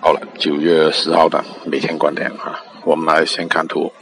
好了九月十号的每天观点啊我们来先看图。